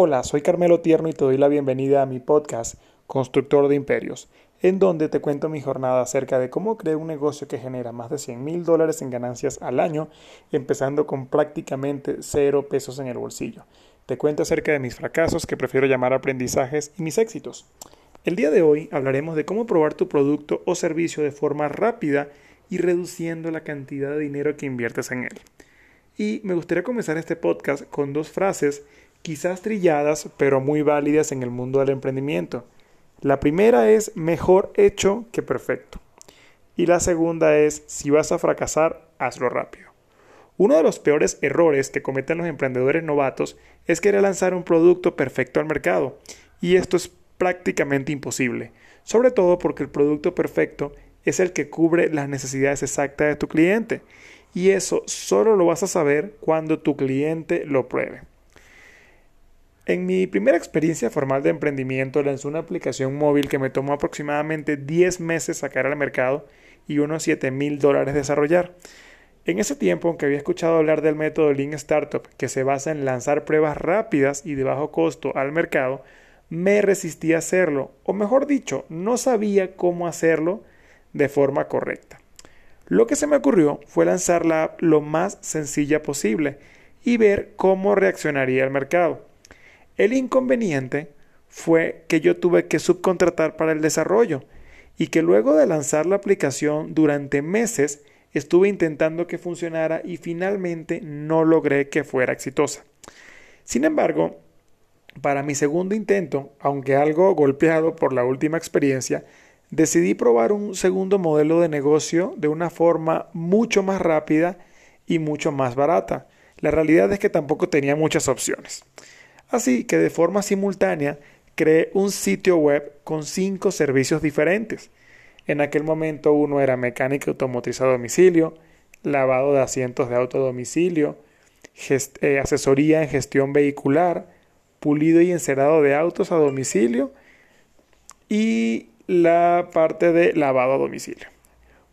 Hola, soy Carmelo Tierno y te doy la bienvenida a mi podcast Constructor de Imperios, en donde te cuento mi jornada acerca de cómo creé un negocio que genera más de 100 mil dólares en ganancias al año, empezando con prácticamente cero pesos en el bolsillo. Te cuento acerca de mis fracasos, que prefiero llamar aprendizajes, y mis éxitos. El día de hoy hablaremos de cómo probar tu producto o servicio de forma rápida y reduciendo la cantidad de dinero que inviertes en él. Y me gustaría comenzar este podcast con dos frases quizás trilladas, pero muy válidas en el mundo del emprendimiento. La primera es mejor hecho que perfecto. Y la segunda es si vas a fracasar, hazlo rápido. Uno de los peores errores que cometen los emprendedores novatos es querer lanzar un producto perfecto al mercado. Y esto es prácticamente imposible, sobre todo porque el producto perfecto es el que cubre las necesidades exactas de tu cliente. Y eso solo lo vas a saber cuando tu cliente lo pruebe. En mi primera experiencia formal de emprendimiento lancé una aplicación móvil que me tomó aproximadamente 10 meses sacar al mercado y unos 7 mil dólares desarrollar. En ese tiempo, aunque había escuchado hablar del método Lean Startup, que se basa en lanzar pruebas rápidas y de bajo costo al mercado, me resistí a hacerlo, o mejor dicho, no sabía cómo hacerlo de forma correcta. Lo que se me ocurrió fue lanzarla lo más sencilla posible y ver cómo reaccionaría el mercado. El inconveniente fue que yo tuve que subcontratar para el desarrollo y que luego de lanzar la aplicación durante meses estuve intentando que funcionara y finalmente no logré que fuera exitosa. Sin embargo, para mi segundo intento, aunque algo golpeado por la última experiencia, decidí probar un segundo modelo de negocio de una forma mucho más rápida y mucho más barata. La realidad es que tampoco tenía muchas opciones. Así que de forma simultánea creé un sitio web con cinco servicios diferentes. En aquel momento uno era mecánica automotriz a domicilio, lavado de asientos de auto a domicilio, eh, asesoría en gestión vehicular, pulido y encerado de autos a domicilio y la parte de lavado a domicilio.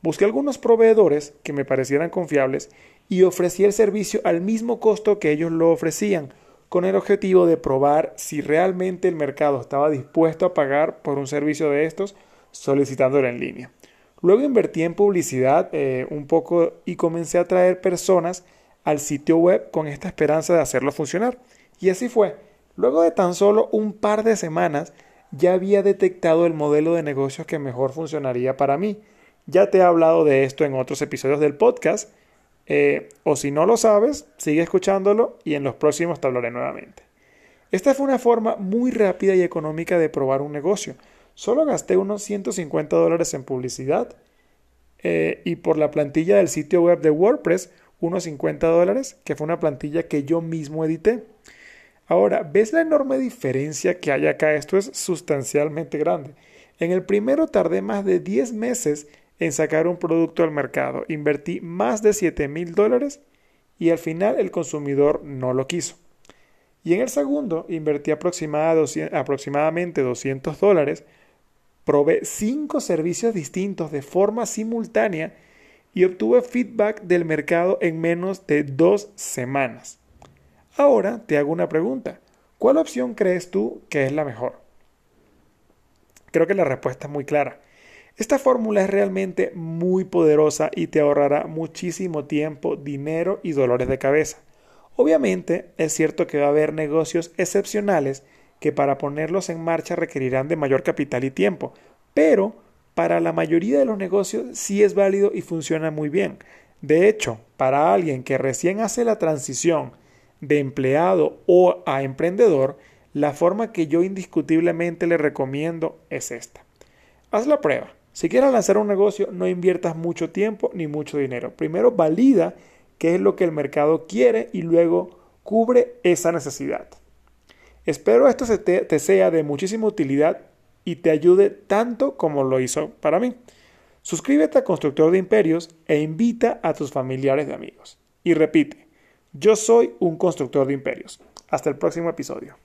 Busqué algunos proveedores que me parecieran confiables y ofrecí el servicio al mismo costo que ellos lo ofrecían, con el objetivo de probar si realmente el mercado estaba dispuesto a pagar por un servicio de estos solicitándolo en línea. Luego invertí en publicidad eh, un poco y comencé a traer personas al sitio web con esta esperanza de hacerlo funcionar. Y así fue. Luego de tan solo un par de semanas ya había detectado el modelo de negocios que mejor funcionaría para mí. Ya te he hablado de esto en otros episodios del podcast eh, o si no lo sabes, sigue escuchándolo y en los próximos te hablaré nuevamente. Esta fue una forma muy rápida y económica de probar un negocio. Solo gasté unos 150 dólares en publicidad eh, y por la plantilla del sitio web de WordPress unos 50 dólares, que fue una plantilla que yo mismo edité. Ahora, ¿ves la enorme diferencia que hay acá? Esto es sustancialmente grande. En el primero tardé más de 10 meses en sacar un producto al mercado. Invertí más de 7 mil dólares y al final el consumidor no lo quiso. Y en el segundo invertí aproximadamente 200 dólares, probé 5 servicios distintos de forma simultánea y obtuve feedback del mercado en menos de dos semanas. Ahora te hago una pregunta. ¿Cuál opción crees tú que es la mejor? Creo que la respuesta es muy clara. Esta fórmula es realmente muy poderosa y te ahorrará muchísimo tiempo, dinero y dolores de cabeza. Obviamente es cierto que va a haber negocios excepcionales que para ponerlos en marcha requerirán de mayor capital y tiempo, pero para la mayoría de los negocios sí es válido y funciona muy bien. De hecho, para alguien que recién hace la transición de empleado o a emprendedor, la forma que yo indiscutiblemente le recomiendo es esta. Haz la prueba. Si quieres lanzar un negocio, no inviertas mucho tiempo ni mucho dinero. Primero valida qué es lo que el mercado quiere y luego cubre esa necesidad. Espero esto te, te sea de muchísima utilidad y te ayude tanto como lo hizo para mí. Suscríbete a Constructor de Imperios e invita a tus familiares y amigos. Y repite, yo soy un constructor de imperios. Hasta el próximo episodio.